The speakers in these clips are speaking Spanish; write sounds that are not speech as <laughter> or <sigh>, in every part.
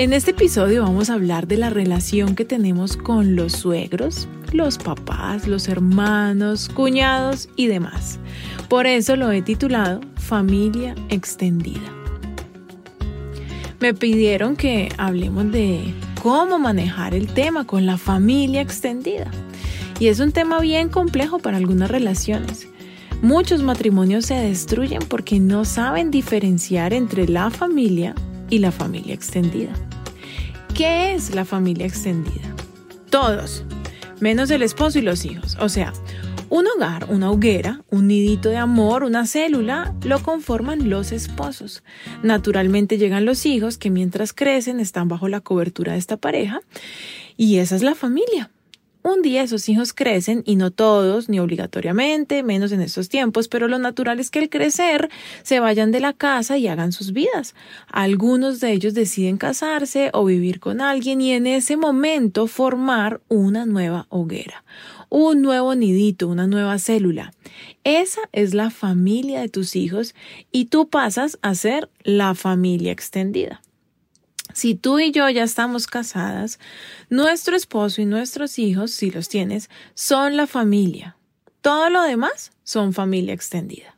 En este episodio vamos a hablar de la relación que tenemos con los suegros, los papás, los hermanos, cuñados y demás. Por eso lo he titulado Familia Extendida. Me pidieron que hablemos de cómo manejar el tema con la familia extendida. Y es un tema bien complejo para algunas relaciones. Muchos matrimonios se destruyen porque no saben diferenciar entre la familia y la familia extendida. ¿Qué es la familia extendida? Todos, menos el esposo y los hijos. O sea, un hogar, una hoguera, un nidito de amor, una célula, lo conforman los esposos. Naturalmente llegan los hijos que mientras crecen están bajo la cobertura de esta pareja y esa es la familia. Un día esos hijos crecen y no todos, ni obligatoriamente, menos en estos tiempos, pero lo natural es que al crecer se vayan de la casa y hagan sus vidas. Algunos de ellos deciden casarse o vivir con alguien y en ese momento formar una nueva hoguera, un nuevo nidito, una nueva célula. Esa es la familia de tus hijos y tú pasas a ser la familia extendida. Si tú y yo ya estamos casadas, nuestro esposo y nuestros hijos, si los tienes, son la familia. Todo lo demás son familia extendida.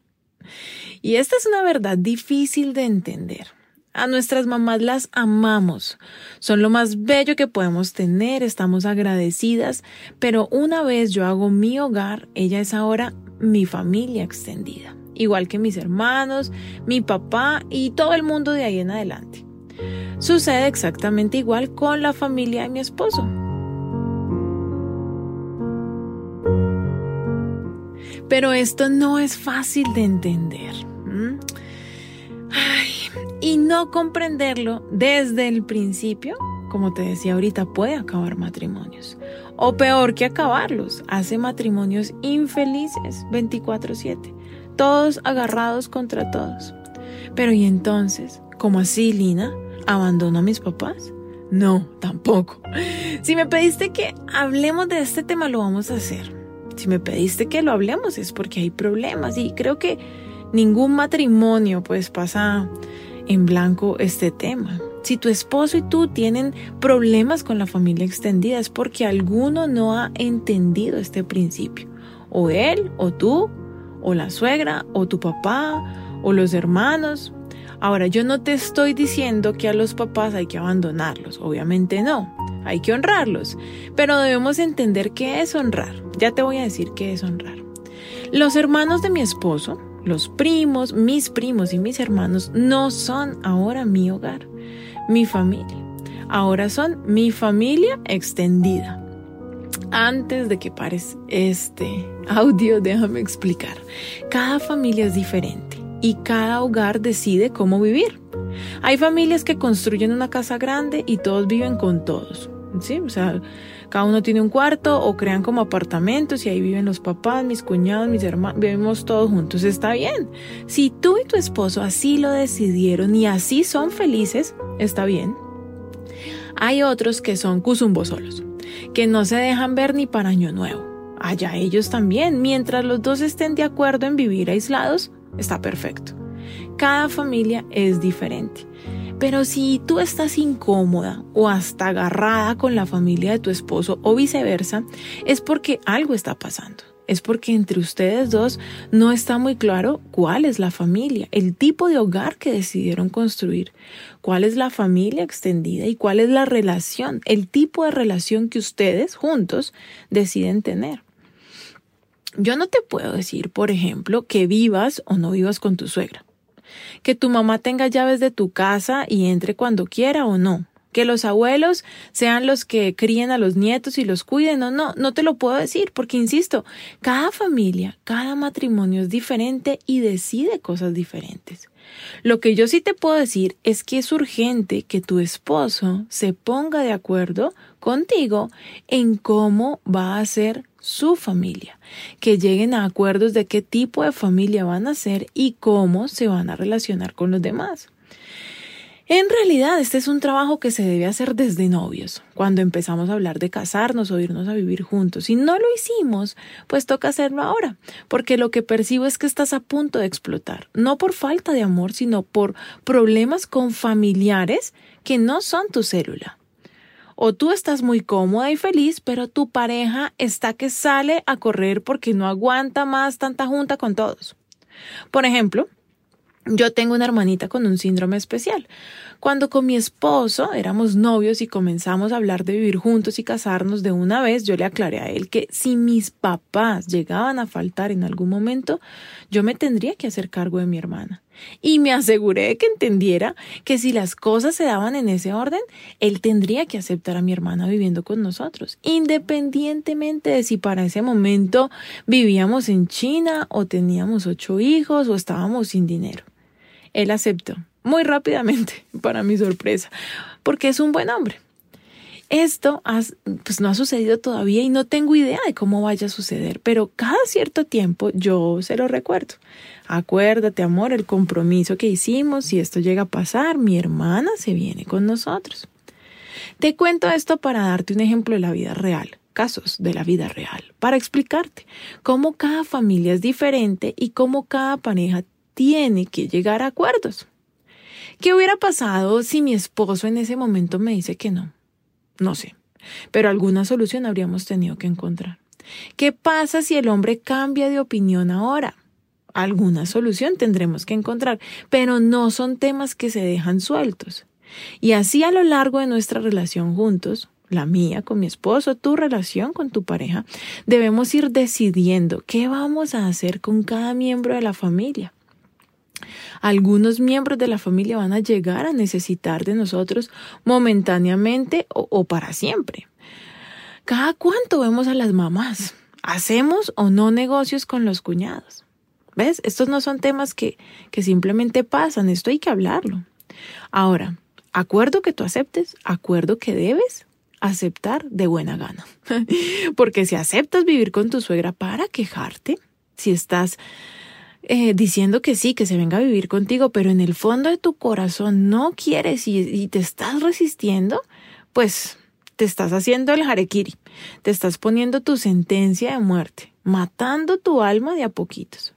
Y esta es una verdad difícil de entender. A nuestras mamás las amamos, son lo más bello que podemos tener, estamos agradecidas, pero una vez yo hago mi hogar, ella es ahora mi familia extendida, igual que mis hermanos, mi papá y todo el mundo de ahí en adelante. Sucede exactamente igual con la familia de mi esposo. Pero esto no es fácil de entender. y no comprenderlo desde el principio, como te decía ahorita, puede acabar matrimonios. O peor que acabarlos, hace matrimonios infelices 24/7, todos agarrados contra todos. Pero ¿y entonces? ¿Cómo así, Lina? ¿Abandono a mis papás? No, tampoco. Si me pediste que hablemos de este tema, lo vamos a hacer. Si me pediste que lo hablemos es porque hay problemas y creo que ningún matrimonio pues pasa en blanco este tema. Si tu esposo y tú tienen problemas con la familia extendida es porque alguno no ha entendido este principio. O él, o tú, o la suegra, o tu papá, o los hermanos, Ahora, yo no te estoy diciendo que a los papás hay que abandonarlos, obviamente no, hay que honrarlos, pero debemos entender qué es honrar. Ya te voy a decir qué es honrar. Los hermanos de mi esposo, los primos, mis primos y mis hermanos no son ahora mi hogar, mi familia. Ahora son mi familia extendida. Antes de que pares este audio, déjame explicar. Cada familia es diferente y cada hogar decide cómo vivir. Hay familias que construyen una casa grande y todos viven con todos. ¿sí? O sea, cada uno tiene un cuarto o crean como apartamentos y ahí viven los papás, mis cuñados, mis hermanos, vivimos todos juntos. Está bien. Si tú y tu esposo así lo decidieron y así son felices, está bien. Hay otros que son cuzumbos solos, que no se dejan ver ni para año nuevo. Allá ellos también, mientras los dos estén de acuerdo en vivir aislados, está perfecto. Cada familia es diferente. Pero si tú estás incómoda o hasta agarrada con la familia de tu esposo o viceversa, es porque algo está pasando. Es porque entre ustedes dos no está muy claro cuál es la familia, el tipo de hogar que decidieron construir, cuál es la familia extendida y cuál es la relación, el tipo de relación que ustedes juntos deciden tener. Yo no te puedo decir, por ejemplo, que vivas o no vivas con tu suegra. Que tu mamá tenga llaves de tu casa y entre cuando quiera o no. Que los abuelos sean los que críen a los nietos y los cuiden o no. No te lo puedo decir porque, insisto, cada familia, cada matrimonio es diferente y decide cosas diferentes. Lo que yo sí te puedo decir es que es urgente que tu esposo se ponga de acuerdo contigo en cómo va a ser su familia, que lleguen a acuerdos de qué tipo de familia van a ser y cómo se van a relacionar con los demás. En realidad, este es un trabajo que se debe hacer desde novios, cuando empezamos a hablar de casarnos o irnos a vivir juntos. Si no lo hicimos, pues toca hacerlo ahora, porque lo que percibo es que estás a punto de explotar, no por falta de amor, sino por problemas con familiares que no son tu célula. O tú estás muy cómoda y feliz, pero tu pareja está que sale a correr porque no aguanta más tanta junta con todos. Por ejemplo, yo tengo una hermanita con un síndrome especial. Cuando con mi esposo éramos novios y comenzamos a hablar de vivir juntos y casarnos de una vez, yo le aclaré a él que si mis papás llegaban a faltar en algún momento, yo me tendría que hacer cargo de mi hermana. Y me aseguré de que entendiera que si las cosas se daban en ese orden, él tendría que aceptar a mi hermana viviendo con nosotros, independientemente de si para ese momento vivíamos en China o teníamos ocho hijos o estábamos sin dinero. Él aceptó, muy rápidamente, <laughs> para mi sorpresa, porque es un buen hombre. Esto pues no ha sucedido todavía y no tengo idea de cómo vaya a suceder, pero cada cierto tiempo yo se lo recuerdo. Acuérdate, amor, el compromiso que hicimos, si esto llega a pasar, mi hermana se viene con nosotros. Te cuento esto para darte un ejemplo de la vida real, casos de la vida real, para explicarte cómo cada familia es diferente y cómo cada pareja tiene que llegar a acuerdos. ¿Qué hubiera pasado si mi esposo en ese momento me dice que no? No sé, pero alguna solución habríamos tenido que encontrar. ¿Qué pasa si el hombre cambia de opinión ahora? Alguna solución tendremos que encontrar, pero no son temas que se dejan sueltos. Y así a lo largo de nuestra relación juntos, la mía con mi esposo, tu relación con tu pareja, debemos ir decidiendo qué vamos a hacer con cada miembro de la familia. Algunos miembros de la familia van a llegar a necesitar de nosotros momentáneamente o, para siempre. ¿Cada cuánto vemos a las mamás? ¿Hacemos o no negocios con los cuñados? ¿Ves? Estos no son temas que, que simplemente pasan, esto hay que hablarlo. Ahora, acuerdo que tú aceptes, acuerdo que debes aceptar de buena gana. <laughs> Porque si aceptas vivir con tu suegra para quejarte, si estás eh, diciendo que sí, que se venga a vivir contigo, pero en el fondo de tu corazón no quieres y, te estás resistiendo, pues te estás haciendo el harekiri, te estás poniendo tu sentencia de muerte, matando tu alma de a poquitos.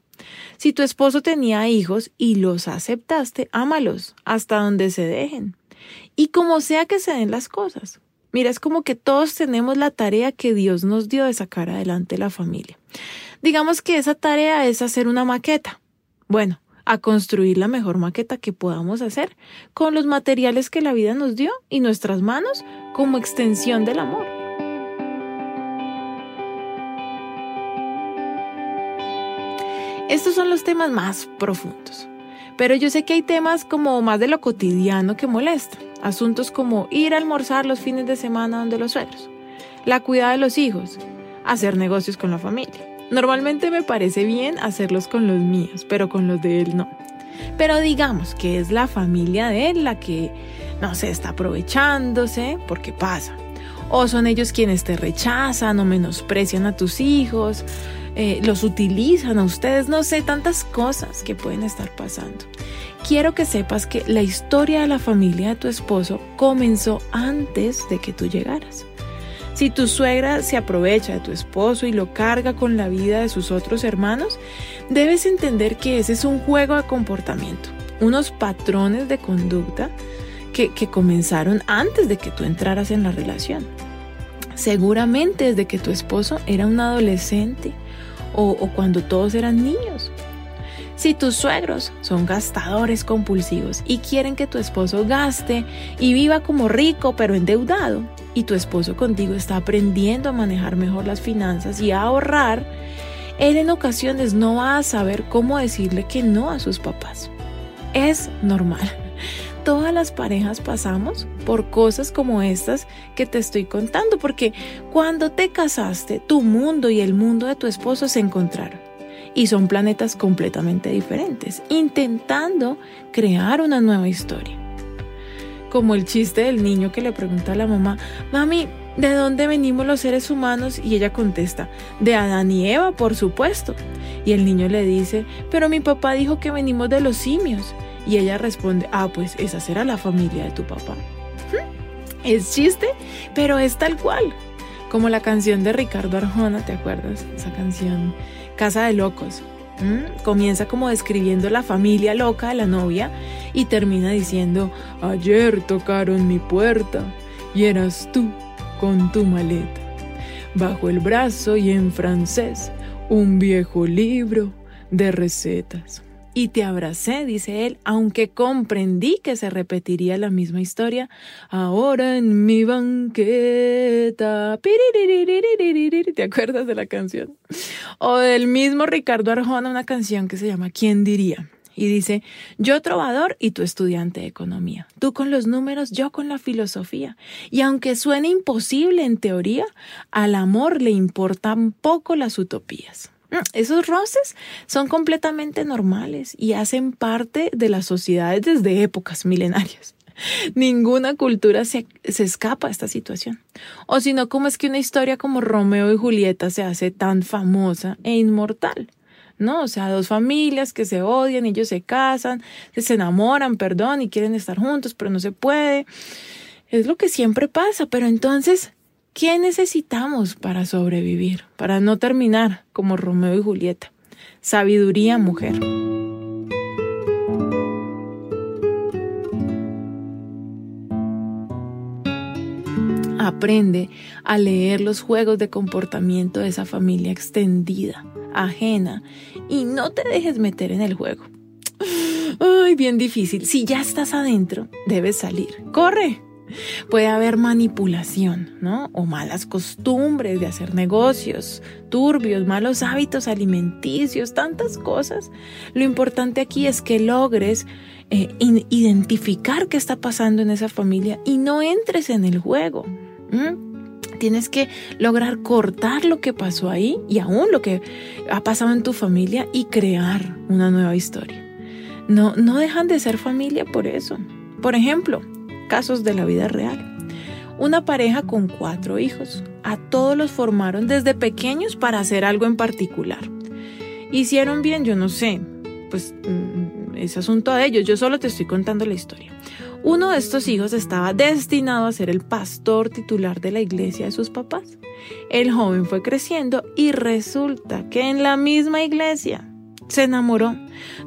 Si tu esposo tenía hijos y los aceptaste, ámalos hasta donde se dejen. Y como sea que se den las cosas. Mira, es como que todos tenemos la tarea que Dios nos dio de sacar adelante la familia. Digamos que esa tarea es hacer una maqueta. Bueno, a construir la mejor maqueta que podamos hacer con los materiales que la vida nos dio y nuestras manos como extensión del amor. Estos son los temas más profundos. Pero yo sé que hay temas como más de lo cotidiano que molestan. Asuntos como ir a almorzar los fines de semana donde los suegros, la cuidada de los hijos, hacer negocios con la familia. Normalmente me parece bien hacerlos con los míos, pero con los de él no. Pero digamos que es la familia de él la que, no sé, está aprovechándose porque pasa. O son ellos quienes te rechazan o menosprecian a tus hijos, eh, los utilizan a ustedes, no sé, tantas cosas que pueden estar pasando. Quiero que sepas que la historia de la familia de tu esposo comenzó antes de que tú llegaras. Si tu suegra se aprovecha de tu esposo y lo carga con la vida de sus otros hermanos, debes entender que ese es un juego de comportamiento, unos patrones de conducta que, comenzaron antes de que tú entraras en la relación. Seguramente desde que tu esposo era un adolescente o cuando todos eran niños. Si tus suegros son gastadores compulsivos y quieren que tu esposo gaste y viva como rico pero endeudado, y tu esposo contigo está aprendiendo a manejar mejor las finanzas y a ahorrar, él en ocasiones no va a saber cómo decirle que no a sus papás. Es normal. <laughs> Todas las parejas pasamos por cosas como estas que te estoy contando, porque cuando te casaste, tu mundo y el mundo de tu esposo se encontraron. y son planetas completamente diferentes, intentando crear una nueva historia. Como el chiste del niño que le pregunta a la mamá, mami, ¿de dónde venimos los seres humanos? Y ella contesta, de Adán y Eva, por supuesto. Y el niño le dice, pero mi papá dijo que venimos de los simios. Y ella responde, ah, pues esa será la familia de tu papá. Es chiste, pero es tal cual. Como la canción de Ricardo Arjona, ¿te acuerdas? Esa canción, Casa de Locos. Comienza como describiendo la familia loca de la novia y termina diciendo, ayer tocaron mi puerta y eras tú con tu maleta. Bajo el brazo y en francés, un viejo libro de recetas y te abracé, dice él, aunque comprendí que se repetiría la misma historia. Ahora en mi banqueta. ¿Te acuerdas de la canción? O del mismo Ricardo Arjona, una canción que se llama ¿Quién diría? Y dice, yo trovador y tú estudiante de economía. Tú con los números, yo con la filosofía. Y aunque suene imposible en teoría, al amor le importan poco las utopías. Esos roces son completamente normales y hacen parte de las sociedades desde épocas milenarias. <laughs> Ninguna cultura se, escapa a esta situación. O si no, ¿cómo es que una historia como Romeo y Julieta se hace tan famosa e inmortal? ¿no? O sea, dos familias que se odian, ellos se casan, se enamoran, perdón, y quieren estar juntos, pero no se puede. Es lo que siempre pasa, pero entonces, ¿Qué necesitamos para sobrevivir, para no terminar como Romeo y Julieta? Sabiduría, mujer. Aprende a leer los juegos de comportamiento de esa familia extendida, ajena, y no te dejes meter en el juego. Ay, bien difícil. Si ya estás adentro, debes salir. ¡Corre! Puede haber manipulación, ¿no? O malas costumbres de hacer negocios, turbios, malos hábitos alimenticios, tantas cosas. Lo importante aquí es que logres eh, identificar qué está pasando en esa familia y no entres en el juego. Tienes que lograr cortar lo que pasó ahí y aún lo que ha pasado en tu familia y crear una nueva historia. No, no dejan de ser familia por eso. Por ejemplo, casos de la vida real. Una pareja con cuatro hijos. A todos los formaron desde pequeños para hacer algo en particular. Hicieron bien, yo no sé, pues mm, es asunto de ellos, yo solo te estoy contando la historia. Uno de estos hijos estaba destinado a ser el pastor titular de la iglesia de sus papás. El joven fue creciendo y resulta que en la misma iglesia se enamoró,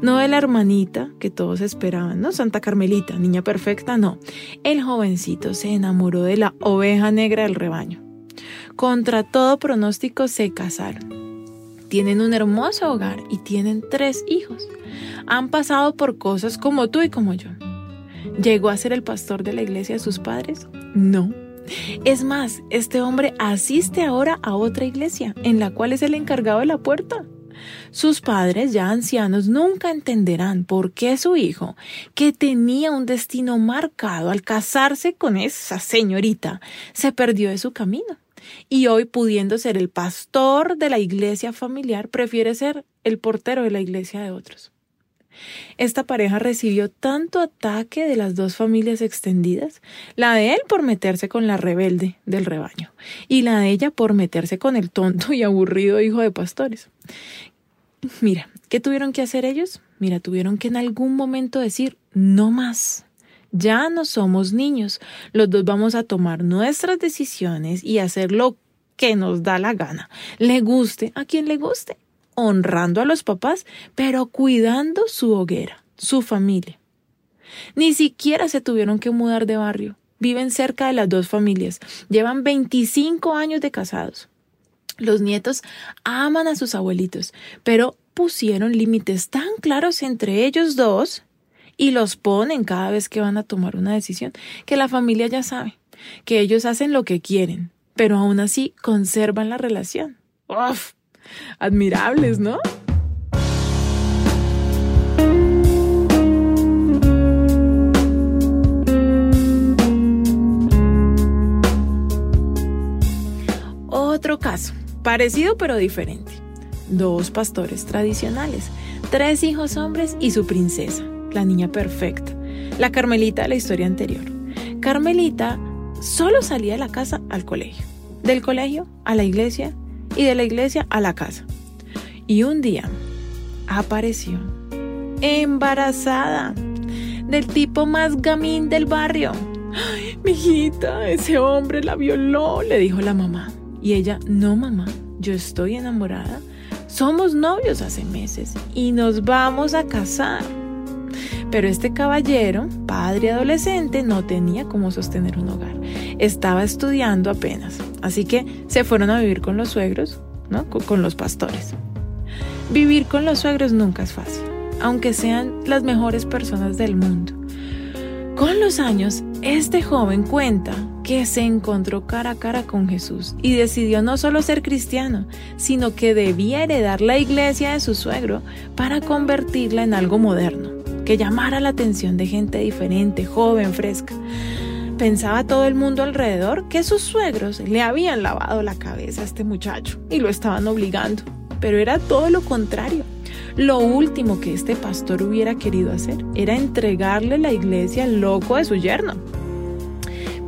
no de la hermanita que todos esperaban, ¿no? Santa Carmelita, niña perfecta, no. El jovencito se enamoró de la oveja negra del rebaño. Contra todo pronóstico se casaron. Tienen un hermoso hogar y tienen tres hijos. Han pasado por cosas como tú y como yo. ¿Llegó a ser el pastor de la iglesia de sus padres? No. Es más, este hombre asiste ahora a otra iglesia, en la cual es el encargado de la puerta. Sus padres, ya ancianos, nunca entenderán por qué su hijo, que tenía un destino marcado al casarse con esa señorita, se perdió de su camino. Y hoy, pudiendo ser el pastor de la iglesia familiar, prefiere ser el portero de la iglesia de otros. Esta pareja recibió tanto ataque de las dos familias extendidas, la de él por meterse con la rebelde del rebaño y la de ella por meterse con el tonto y aburrido hijo de pastores, Mira, ¿qué tuvieron que hacer ellos? Mira, tuvieron que en algún momento decir, no más. Ya no somos niños, los dos vamos a tomar nuestras decisiones y hacer lo que nos da la gana. Le guste a quien le guste, honrando a los papás, pero cuidando su hoguera, su familia. Ni siquiera se tuvieron que mudar de barrio. Viven cerca de las dos familias. Llevan 25 años de casados. Los nietos aman a sus abuelitos, pero pusieron límites tan claros entre ellos dos y los ponen cada vez que van a tomar una decisión, que la familia ya sabe, que ellos hacen lo que quieren, pero aún así conservan la relación. ¡Uf! Admirables, ¿no? Otro caso parecido pero diferente. dos pastores tradicionales, tres hijos hombres y su princesa, la niña perfecta, la Carmelita de la historia anterior. Carmelita solo salía de la casa al colegio, del colegio a la iglesia y de la iglesia a la casa. Y un día apareció embarazada del tipo más gamín del barrio. Ay, mijita, ese hombre la violó, le dijo la mamá. Y ella, no mamá, yo estoy enamorada. Somos novios hace meses y nos vamos a casar. Pero este caballero, padre adolescente, no tenía cómo sostener un hogar. Estaba estudiando apenas. Así que se fueron a vivir con los suegros, ¿no? Con los pastores. Vivir con los suegros nunca es fácil, aunque sean las mejores personas del mundo. Con los años, este joven cuenta que se encontró cara a cara con Jesús y decidió no solo ser cristiano, sino que debía heredar la iglesia de su suegro para convertirla en algo moderno, que llamara la atención de gente diferente, joven, fresca. Pensaba todo el mundo alrededor que sus suegros le habían lavado la cabeza a este muchacho y lo estaban obligando pero era todo lo contrario. Lo último que este pastor hubiera querido hacer era entregarle la iglesia al loco de su yerno.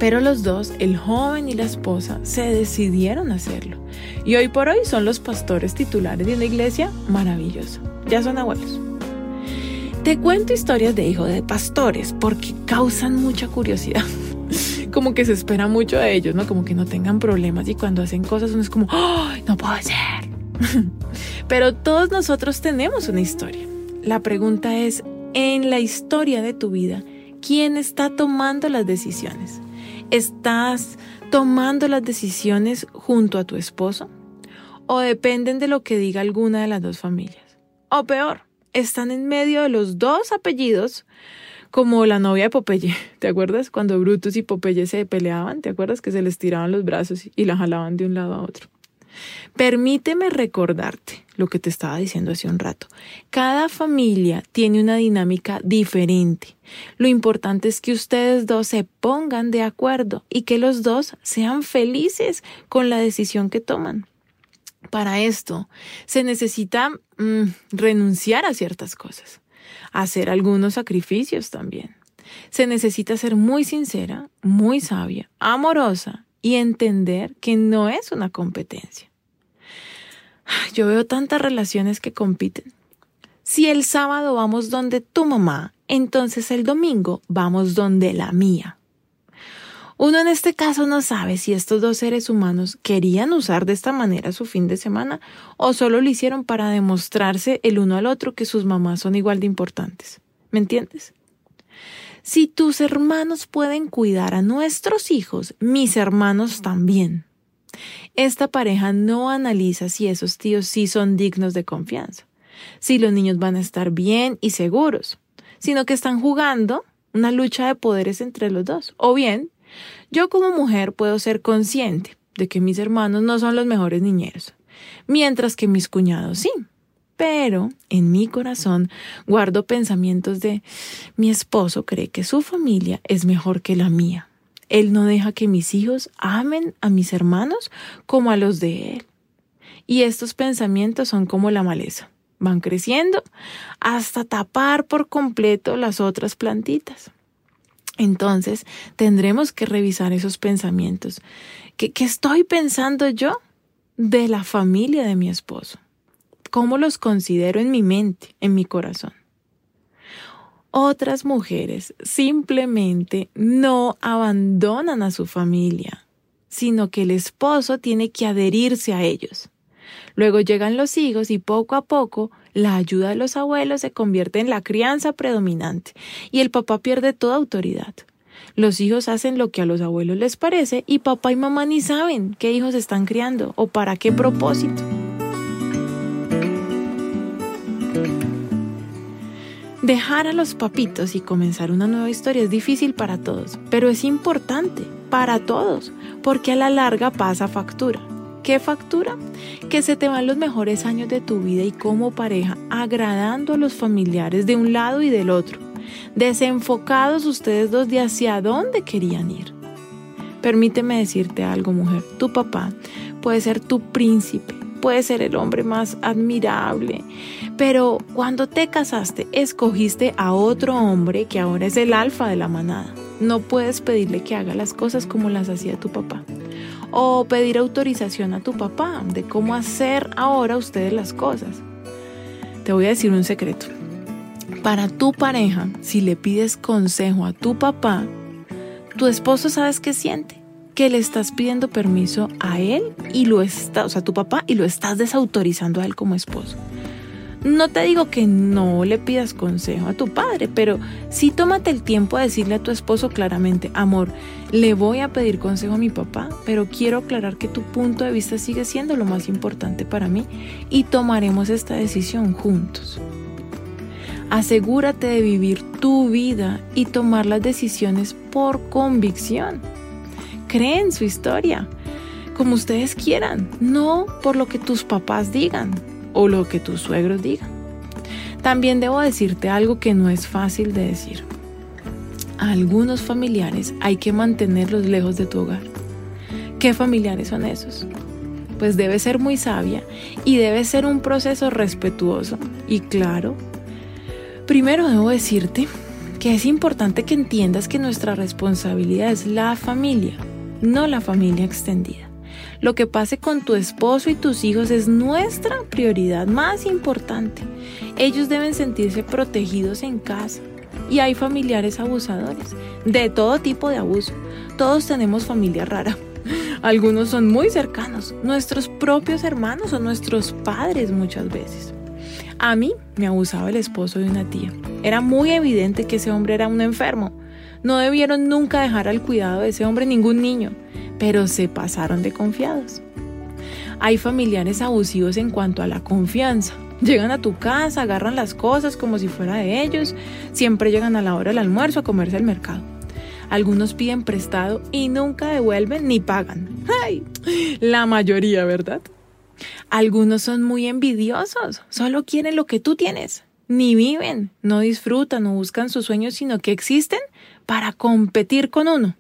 Pero los dos, el joven y la esposa, se decidieron hacerlo. Y hoy por hoy son los pastores titulares de una iglesia maravillosa. Ya son abuelos. Te cuento historias de hijos de pastores porque causan mucha curiosidad. <laughs> como que se espera mucho de ellos, ¿no? Como que no tengan problemas y cuando hacen cosas uno es como, ¡ay, no puede ser! <laughs> Pero todos nosotros tenemos una historia. La pregunta es, en la historia de tu vida, ¿quién está tomando las decisiones? ¿Estás tomando las decisiones junto a tu esposo? ¿O dependen de lo que diga alguna de las dos familias? O peor, están en medio de los dos apellidos como la novia de Popeye. <laughs> ¿Te acuerdas cuando Brutus y Popeye se peleaban? ¿Te acuerdas que se les tiraban los brazos y la jalaban de un lado a otro? Permíteme recordarte lo que te estaba diciendo hace un rato. Cada familia tiene una dinámica diferente. Lo importante es que ustedes dos se pongan de acuerdo y que los dos sean felices con la decisión que toman. Para esto se necesita mm, renunciar a ciertas cosas, hacer algunos sacrificios también. Se necesita ser muy sincera, muy sabia, amorosa y entender que no es una competencia. Yo veo tantas relaciones que compiten. Si el sábado vamos donde tu mamá, entonces el domingo vamos donde la mía. Uno en este caso no sabe si estos dos seres humanos querían usar de esta manera su fin de semana o solo lo hicieron para demostrarse el uno al otro que sus mamás son igual de importantes. ¿Me entiendes? Si tus hermanos pueden cuidar a nuestros hijos, mis hermanos también. Esta pareja no analiza si esos tíos sí son dignos de confianza, si los niños van a estar bien y seguros, sino que están jugando una lucha de poderes entre los dos. O bien, yo como mujer puedo ser consciente de que mis hermanos no son los mejores niñeros, mientras que mis cuñados sí. Pero en mi corazón guardo pensamientos de mi esposo cree que su familia es mejor que la mía. Él no deja que mis hijos amen a mis hermanos como a los de Él. Y estos pensamientos son como la maleza. Van creciendo hasta tapar por completo las otras plantitas. Entonces tendremos que revisar esos pensamientos. ¿Qué, ¿Qué, estoy pensando yo de la familia de mi esposo? ¿Cómo los considero en mi mente, en mi corazón? Otras mujeres simplemente no abandonan a su familia, sino que el esposo tiene que adherirse a ellos. Luego llegan los hijos y poco a poco la ayuda de los abuelos se convierte en la crianza predominante y el papá pierde toda autoridad. Los hijos hacen lo que a los abuelos les parece y papá y mamá ni saben qué hijos están criando o para qué propósito. Dejar a los papitos y comenzar una nueva historia es difícil para todos, pero es importante para todos, porque a la larga pasa factura. ¿Qué factura? Que se te van los mejores años de tu vida y como pareja, agradando a los familiares de un lado y del otro, desenfocados ustedes dos de hacia dónde querían ir. Permíteme decirte algo, mujer, tu papá puede ser tu príncipe, puede ser el hombre más admirable, pero cuando te casaste, escogiste a otro hombre que ahora es el alfa de la manada. No puedes pedirle que haga las cosas como las hacía tu papá. O pedir autorización a tu papá de cómo hacer ahora ustedes las cosas. Te voy a decir un secreto. Para tu pareja, si le pides consejo a tu papá, tu esposo sabes qué siente que le estás pidiendo permiso a él y lo está, o sea, a tu papá y lo estás desautorizando a él como esposo. No te digo que no le pidas consejo a tu padre, pero sí tómate el tiempo de decirle a tu esposo claramente, amor, le voy a pedir consejo a mi papá, pero quiero aclarar que tu punto de vista sigue siendo lo más importante para mí y tomaremos esta decisión juntos. Asegúrate de vivir tu vida y tomar las decisiones por convicción. Cree en su historia, como ustedes quieran, no por lo que tus papás digan o lo que tus suegros digan. También debo decirte algo que no es fácil de decir. A algunos familiares hay que mantenerlos lejos de tu hogar. ¿Qué familiares son esos? Pues debe ser muy sabia y debe ser un proceso respetuoso y claro. Primero debo decirte que es importante que entiendas que nuestra responsabilidad es la familia, no la familia extendida. Lo que pase con tu esposo y tus hijos es nuestra prioridad más importante. Ellos deben sentirse protegidos en casa. Y hay familiares abusadores, de todo tipo de abuso. Todos tenemos familia rara. <laughs> Algunos son muy cercanos, nuestros propios hermanos o nuestros padres muchas veces. A mí me abusaba el esposo de una tía. Era muy evidente que ese hombre era un enfermo. No debieron nunca dejar al cuidado de ese hombre ningún niño pero se pasaron de confiados. Hay familiares abusivos en cuanto a la confianza. Llegan a tu casa, agarran las cosas como si fuera de ellos, siempre llegan a la hora del almuerzo a comerse el mercado. Algunos piden prestado y nunca devuelven ni pagan. ¡Ay! La mayoría, ¿verdad? Algunos son muy envidiosos, solo quieren lo que tú tienes. Ni viven, no disfrutan, no buscan sus sueños, sino que existen para competir con uno.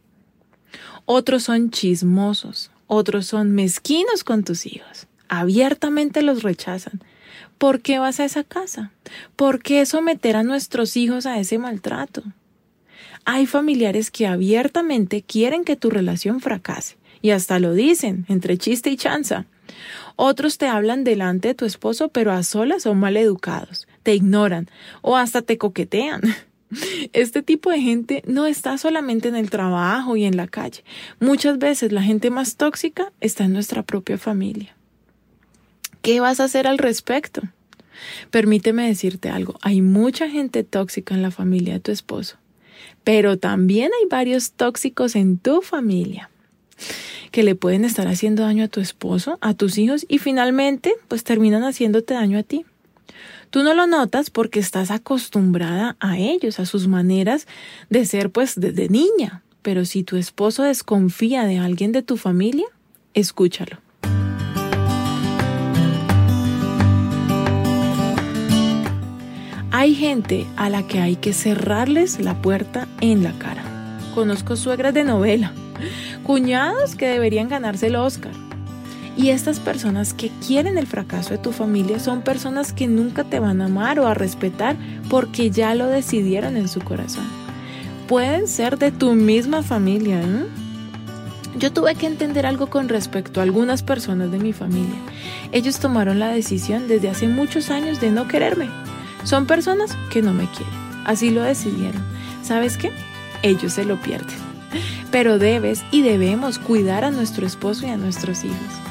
Otros son chismosos, otros son mezquinos con tus hijos. Abiertamente los rechazan. ¿Por qué vas a esa casa? ¿Por qué someter a nuestros hijos a ese maltrato? Hay familiares que abiertamente quieren que tu relación fracase y hasta lo dicen entre chiste y chanza. Otros te hablan delante de tu esposo, pero a solas son mal educados, te ignoran o hasta te coquetean. <laughs> Este tipo de gente no está solamente en el trabajo y en la calle. Muchas veces la gente más tóxica está en nuestra propia familia. ¿Qué vas a hacer al respecto? Permíteme decirte algo, hay mucha gente tóxica en la familia de tu esposo, pero también hay varios tóxicos en tu familia que le pueden estar haciendo daño a tu esposo, a tus hijos y finalmente pues terminan haciéndote daño a ti. Tú no lo notas porque estás acostumbrada a ellos, a sus maneras de ser pues desde niña. Pero si tu esposo desconfía de alguien de tu familia, escúchalo. Hay gente a la que hay que cerrarles la puerta en la cara. Conozco suegras de novela, cuñados que deberían ganarse el Oscar, y estas personas que quieren el fracaso de tu familia son personas que nunca te van a amar o a respetar porque ya lo decidieron en su corazón. Pueden ser de tu misma familia. ¿eh? Yo tuve que entender algo con respecto a algunas personas de mi familia. Ellos tomaron la decisión desde hace muchos años de no quererme. Son personas que no me quieren. Así lo decidieron. ¿Sabes qué? Ellos se lo pierden. Pero debes y debemos cuidar a nuestro esposo y a nuestros hijos.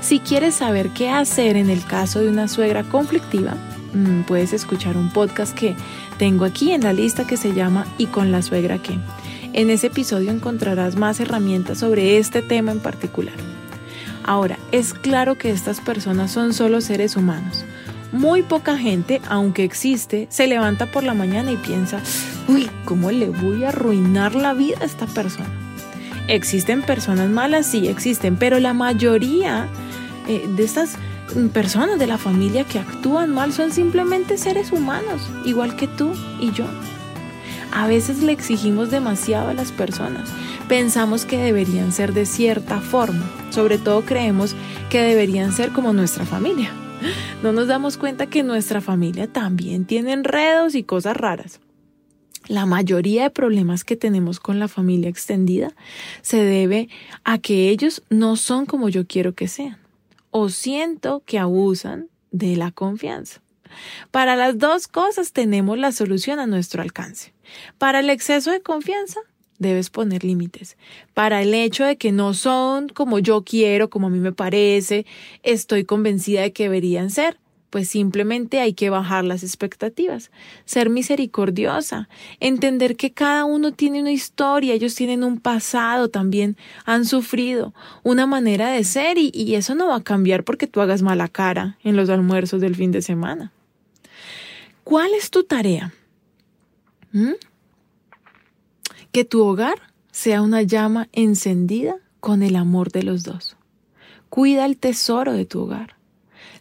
Si quieres saber qué hacer en el caso de una suegra conflictiva, mm, puedes escuchar un podcast que tengo aquí en la lista que se llama ¿Y con la suegra qué? En ese episodio encontrarás más herramientas sobre este tema en particular. Ahora, es claro que estas personas son solo seres humanos. Muy poca gente, aunque existe, se levanta por la mañana y piensa, uy, ¿cómo le voy a arruinar la vida a esta persona? Existen personas malas, sí existen, pero la mayoría eh, de estas personas de la familia que actúan mal son simplemente seres humanos, igual que tú y yo. A veces le exigimos demasiado a las personas, pensamos que deberían ser de cierta forma. Sobre todo creemos que deberían ser como nuestra familia. <gasps> No nos damos cuenta que nuestra familia también tiene enredos y cosas raras. La mayoría de problemas que tenemos con la familia extendida se debe a que ellos no son como yo quiero que sean o siento que abusan de la confianza. Para las dos cosas tenemos la solución a nuestro alcance. Para el exceso de confianza, debes poner límites. Para el hecho de que no son como yo quiero, como a mí me parece, estoy convencida de que deberían ser, pues simplemente hay que bajar las expectativas, ser misericordiosa, entender que cada uno tiene una historia, ellos tienen un pasado también, han sufrido, una manera de ser y, eso no va a cambiar porque tú hagas mala cara en los almuerzos del fin de semana. ¿Cuál es tu tarea? ¿Mm? Que tu hogar sea una llama encendida con el amor de los dos. Cuida el tesoro de tu hogar.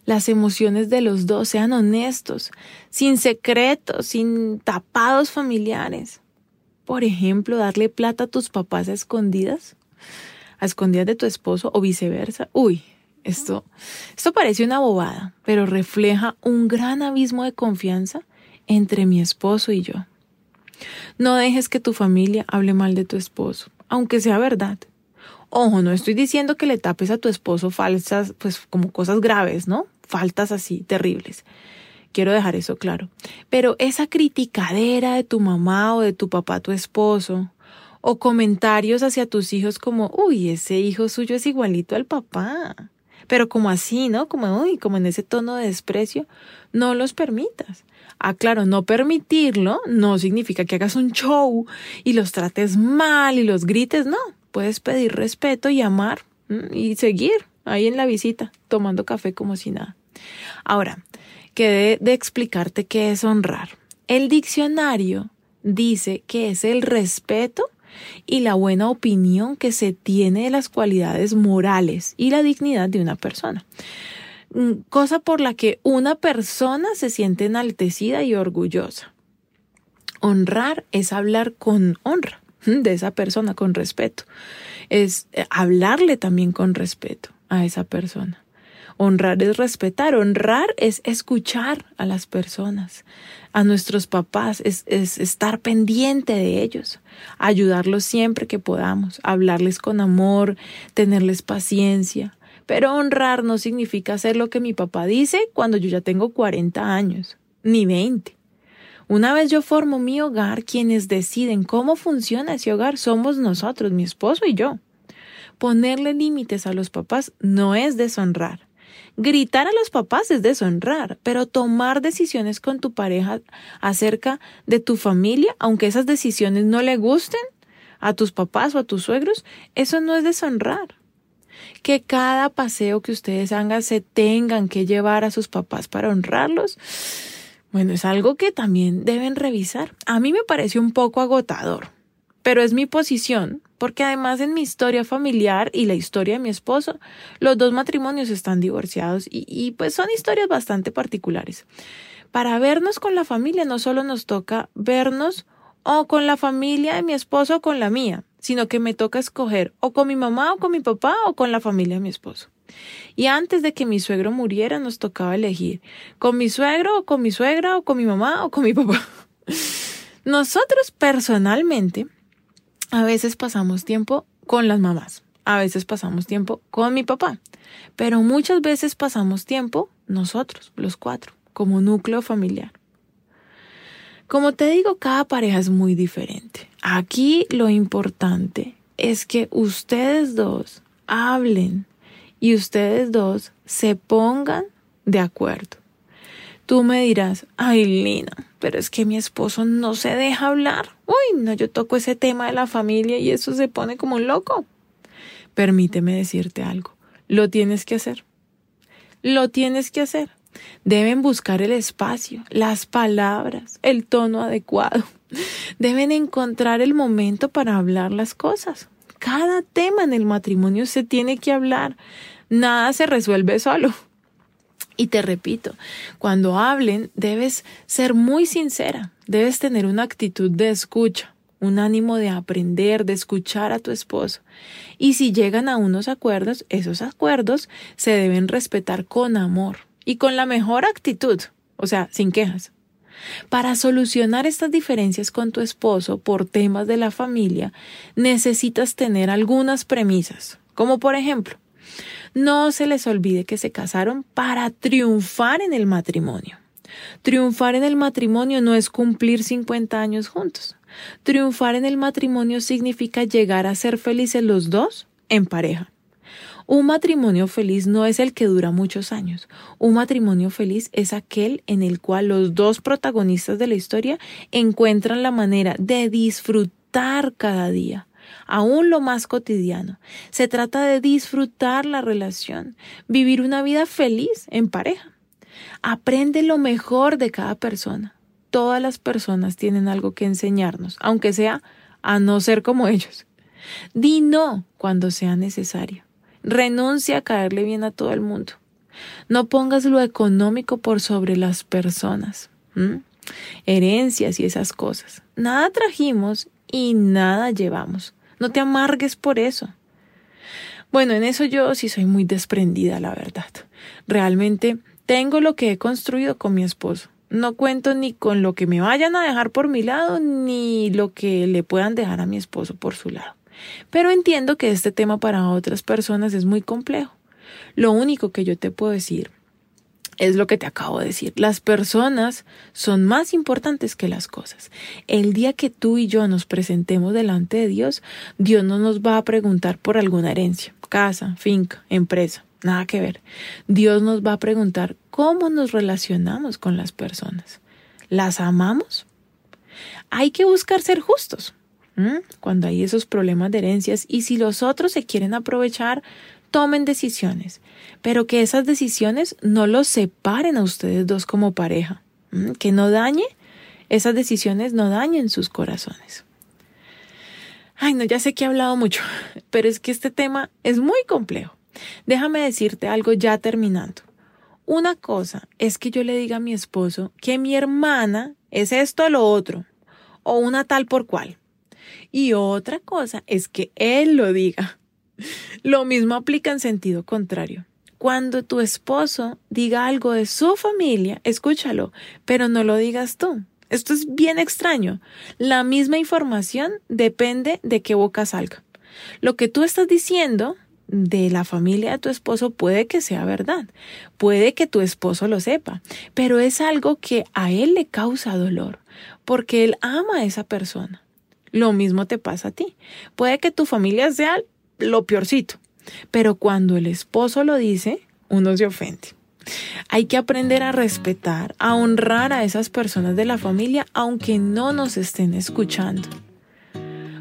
Las emociones de los dos sean honestos, sin secretos, sin tapados familiares. Por ejemplo, darle plata a tus papás a escondidas, a escondidas de tu esposo o viceversa. Uy, esto, esto parece una bobada, pero refleja un gran abismo de confianza entre mi esposo y yo. No dejes que tu familia hable mal de tu esposo, aunque sea verdad. Ojo, no estoy diciendo que le tapes a tu esposo falsas, pues como cosas graves, ¿no? Faltas así terribles. Quiero dejar eso claro. Pero esa criticadera de tu mamá o de tu papá, tu esposo, o comentarios hacia tus hijos como, uy, ese hijo suyo es igualito al papá pero como así, ¿no? Como, uy, como en ese tono de desprecio, no los permitas. Ah, claro, no permitirlo no significa que hagas un show y los trates mal y los grites, no. Puedes pedir respeto y amar y seguir ahí en la visita, tomando café como si nada. Ahora, quedé de explicarte qué es honrar. El diccionario dice que es el respeto y la buena opinión que se tiene de las cualidades morales y la dignidad de una persona. Mm, cosa por la que una persona se siente enaltecida y orgullosa. Honrar es hablar con honra de esa persona, con respeto. Es eh, hablarle también con respeto a esa persona. Honrar es respetar, honrar es escuchar a las personas, a nuestros papás, es, es, estar pendiente de ellos, ayudarlos siempre que podamos, hablarles con amor, tenerles paciencia. Pero honrar no significa hacer lo que mi papá dice cuando yo ya tengo 40 años, ni 20. Una vez yo formo mi hogar, quienes deciden cómo funciona ese hogar somos nosotros, mi esposo y yo. Ponerle límites a los papás no es deshonrar, Gritar a los papás es deshonrar, pero tomar decisiones con tu pareja acerca de tu familia, aunque esas decisiones no le gusten a tus papás o a tus suegros, eso no es deshonrar. Que cada paseo que ustedes hagan se tengan que llevar a sus papás para honrarlos, bueno, es algo que también deben revisar. A mí me pareció un poco agotador, pero es mi posición porque además en mi historia familiar y la historia de mi esposo, los dos matrimonios están divorciados y, pues son historias bastante particulares. Para vernos con la familia no solo nos toca vernos o con la familia de mi esposo o con la mía, sino que me toca escoger o con mi mamá o con mi papá o con la familia de mi esposo. Y antes de que mi suegro muriera nos tocaba elegir con mi suegro o con mi suegra o con mi mamá o con mi papá. <laughs> Nosotros personalmente a veces pasamos tiempo con las mamás, a veces pasamos tiempo con mi papá, pero muchas veces pasamos tiempo nosotros, los cuatro, como núcleo familiar. Como te digo, cada pareja es muy diferente. Aquí lo importante es que ustedes dos hablen y ustedes dos se pongan de acuerdo. Tú me dirás, ay Lina, pero es que mi esposo no se deja hablar. Uy, no, yo toco ese tema de la familia y eso se pone como un loco. Permíteme decirte algo, lo tienes que hacer. Lo tienes que hacer. Deben buscar el espacio, las palabras, el tono adecuado. <laughs> Deben encontrar el momento para hablar las cosas. Cada tema en el matrimonio se tiene que hablar. Nada se resuelve solo. Y te repito, cuando hablen debes ser muy sincera, debes tener una actitud de escucha. un ánimo de aprender, de escuchar a tu esposo. Y si llegan a unos acuerdos, esos acuerdos se deben respetar con amor y con la mejor actitud, o sea, sin quejas. Para solucionar estas diferencias con tu esposo por temas de la familia, necesitas tener algunas premisas, como por ejemplo, no se les olvide que se casaron para triunfar en el matrimonio. Triunfar en el matrimonio no es cumplir 50 años juntos. Triunfar en el matrimonio significa llegar a ser felices los dos en pareja. Un matrimonio feliz no es el que dura muchos años. Un matrimonio feliz es aquel en el cual los dos protagonistas de la historia encuentran la manera de disfrutar cada día, aún lo más cotidiano. Se trata de disfrutar la relación, vivir una vida feliz en pareja. Aprende lo mejor de cada persona. Todas las personas tienen algo que enseñarnos, aunque sea a no ser como ellos. Di no cuando sea necesario. Renuncia a caerle bien a todo el mundo. No pongas lo económico por sobre las personas. Herencias y esas cosas. Nada trajimos y nada llevamos. No te amargues por eso. Bueno, en eso yo sí soy muy desprendida, la verdad. Realmente tengo lo que he construido con mi esposo. No cuento ni con lo que me vayan a dejar por mi lado, ni lo que le puedan dejar a mi esposo por su lado. Pero entiendo que este tema para otras personas es muy complejo. Lo único que yo te puedo decir es lo que te acabo de decir. Las personas son más importantes que las cosas. El día que tú y yo nos presentemos delante de Dios, Dios no nos va a preguntar por alguna herencia, casa, finca, empresa. Nada que ver. Dios nos va a preguntar cómo nos relacionamos con las personas. ¿Las amamos? Hay que buscar ser justos. Cuando hay esos problemas de herencias y si los otros se quieren aprovechar, tomen decisiones, pero que esas decisiones no los separen a ustedes dos como pareja, que no dañe, esas decisiones no dañen sus corazones. Ay, no, ya sé que he hablado mucho, <laughs> pero es que este tema es muy complejo. Déjame decirte algo ya terminando. Una cosa es que yo le diga a mi esposo que mi hermana es esto o lo otro, o una tal por cual. Y otra cosa es que él lo diga. Lo mismo aplica en sentido contrario. Cuando tu esposo diga algo de su familia, escúchalo, pero no lo digas tú. Esto es bien extraño. La misma información depende de qué boca salga. Lo que tú estás diciendo de la familia de tu esposo puede que sea verdad, puede que tu esposo lo sepa, pero es algo que a él le causa dolor, porque él ama a esa persona. Lo mismo te pasa a ti. Puede que tu familia sea lo peorcito, pero cuando el esposo lo dice, uno se ofende. Hay que aprender a respetar, a honrar a esas personas de la familia, aunque no nos estén escuchando.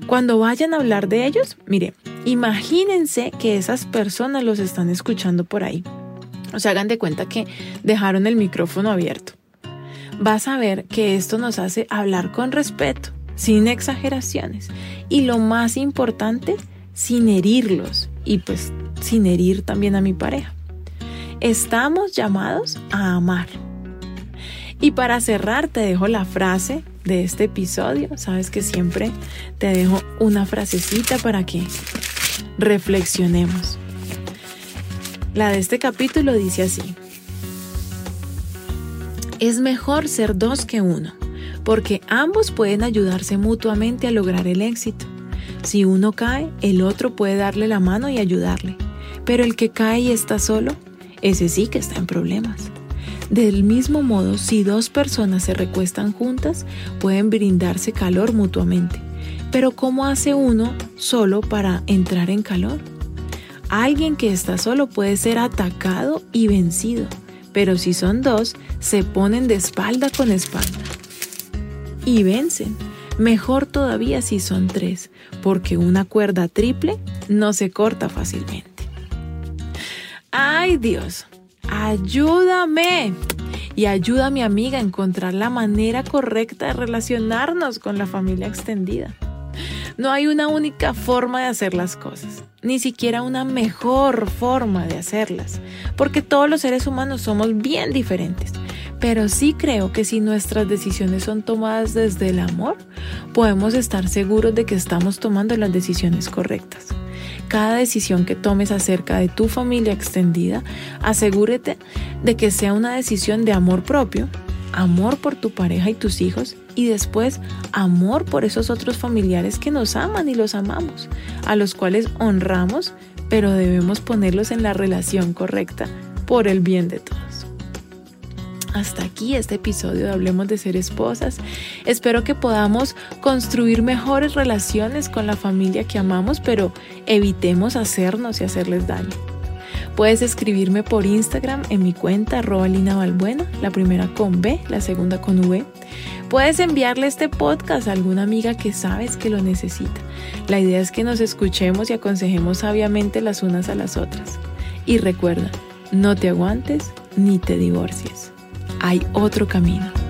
Cuando vayan a hablar de ellos, mire, imagínense que esas personas los están escuchando por ahí. O sea, hagan de cuenta que dejaron el micrófono abierto. Vas a ver que esto nos hace hablar con respeto, sin exageraciones. Y lo más importante, sin herirlos. Y pues sin herir también a mi pareja. Estamos llamados a amar. Y para cerrar te dejo la frase de este episodio. Sabes que siempre te dejo una frasecita para que reflexionemos. La de este capítulo dice así. Es mejor ser dos que uno, porque ambos pueden ayudarse mutuamente a lograr el éxito. Si uno cae, el otro puede darle la mano y ayudarle, pero el que cae y está solo, ese sí que está en problemas. Del mismo modo, si dos personas se recuestan juntas, pueden brindarse calor mutuamente. Pero ¿cómo hace uno solo para entrar en calor? Alguien que está solo puede ser atacado y vencido, pero si son dos, se ponen de espalda con espalda. Y vencen. Mejor todavía si son tres, porque una cuerda triple no se corta fácilmente. ¡Ay Dios! ayúdame. Y ayuda a mi amiga a encontrar la manera correcta de relacionarnos con la familia extendida. No hay una única forma de hacer las cosas, ni siquiera una mejor forma de hacerlas, porque todos los seres humanos somos bien diferentes. Pero sí creo que si nuestras decisiones son tomadas desde el amor, podemos estar seguros de que estamos tomando las decisiones correctas. Cada decisión que tomes acerca de tu familia extendida, asegúrate de que sea una decisión de amor propio, amor por tu pareja y tus hijos y después amor por esos otros familiares que nos aman y los amamos, a los cuales honramos, pero debemos ponerlos en la relación correcta por el bien de todos hasta aquí este episodio de Hablemos de Ser Esposas. Espero que podamos construir mejores relaciones con la familia que amamos, pero evitemos hacernos y hacerles daño. Puedes escribirme por Instagram en mi cuenta arroba Lina la primera con B, la segunda con V. Puedes enviarle este podcast a alguna amiga que sabes que lo necesita. La idea es que nos escuchemos y aconsejemos sabiamente las unas a las otras. Y recuerda, no te aguantes ni te divorcies hay otro camino.